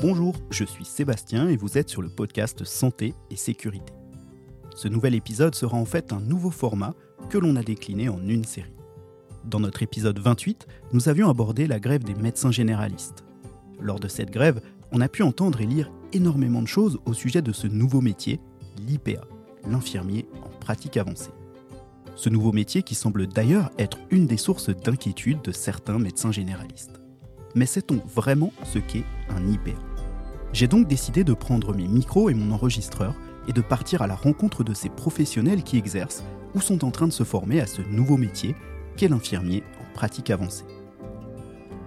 Bonjour, je suis Sébastien et vous êtes sur le podcast Santé et Sécurité. Ce nouvel épisode sera en fait un nouveau format que l'on a décliné en une série. Dans notre épisode 28, nous avions abordé la grève des médecins généralistes. Lors de cette grève, on a pu entendre et lire énormément de choses au sujet de ce nouveau métier, l'IPA, l'infirmier en pratique avancée. Ce nouveau métier qui semble d'ailleurs être une des sources d'inquiétude de certains médecins généralistes. Mais sait-on vraiment ce qu'est un IPA j'ai donc décidé de prendre mes micros et mon enregistreur et de partir à la rencontre de ces professionnels qui exercent ou sont en train de se former à ce nouveau métier qu'est l'infirmier en pratique avancée.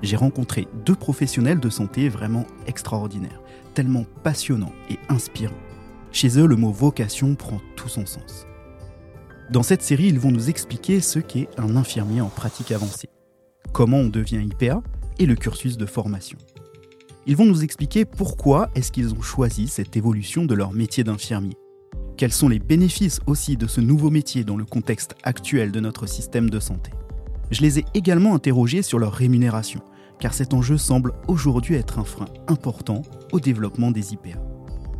J'ai rencontré deux professionnels de santé vraiment extraordinaires, tellement passionnants et inspirants. Chez eux, le mot vocation prend tout son sens. Dans cette série, ils vont nous expliquer ce qu'est un infirmier en pratique avancée, comment on devient IPA et le cursus de formation. Ils vont nous expliquer pourquoi est-ce qu'ils ont choisi cette évolution de leur métier d'infirmier. Quels sont les bénéfices aussi de ce nouveau métier dans le contexte actuel de notre système de santé. Je les ai également interrogés sur leur rémunération, car cet enjeu semble aujourd'hui être un frein important au développement des IPA.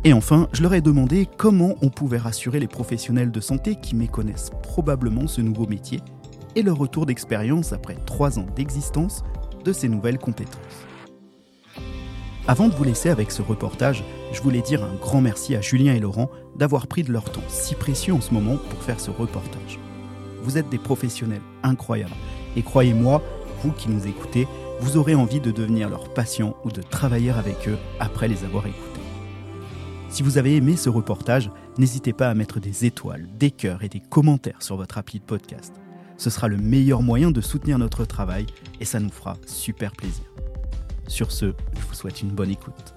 Et enfin, je leur ai demandé comment on pouvait rassurer les professionnels de santé qui méconnaissent probablement ce nouveau métier et leur retour d'expérience après trois ans d'existence de ces nouvelles compétences. Avant de vous laisser avec ce reportage, je voulais dire un grand merci à Julien et Laurent d'avoir pris de leur temps si précieux en ce moment pour faire ce reportage. Vous êtes des professionnels incroyables et croyez-moi, vous qui nous écoutez, vous aurez envie de devenir leur patient ou de travailler avec eux après les avoir écoutés. Si vous avez aimé ce reportage, n'hésitez pas à mettre des étoiles, des cœurs et des commentaires sur votre appli de podcast. Ce sera le meilleur moyen de soutenir notre travail et ça nous fera super plaisir. Sur ce, je vous souhaite une bonne écoute.